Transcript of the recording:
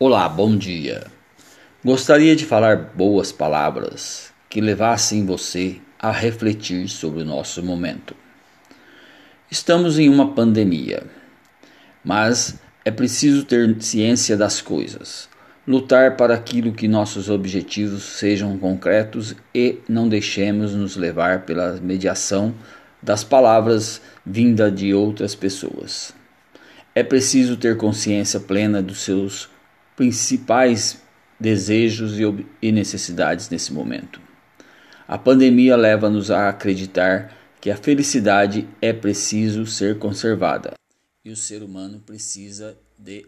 Olá, bom dia. Gostaria de falar boas palavras que levassem você a refletir sobre o nosso momento. Estamos em uma pandemia, mas é preciso ter ciência das coisas, lutar para aquilo que nossos objetivos sejam concretos e não deixemos nos levar pela mediação das palavras vinda de outras pessoas. É preciso ter consciência plena dos seus principais desejos e necessidades nesse momento. A pandemia leva-nos a acreditar que a felicidade é preciso ser conservada e o ser humano precisa de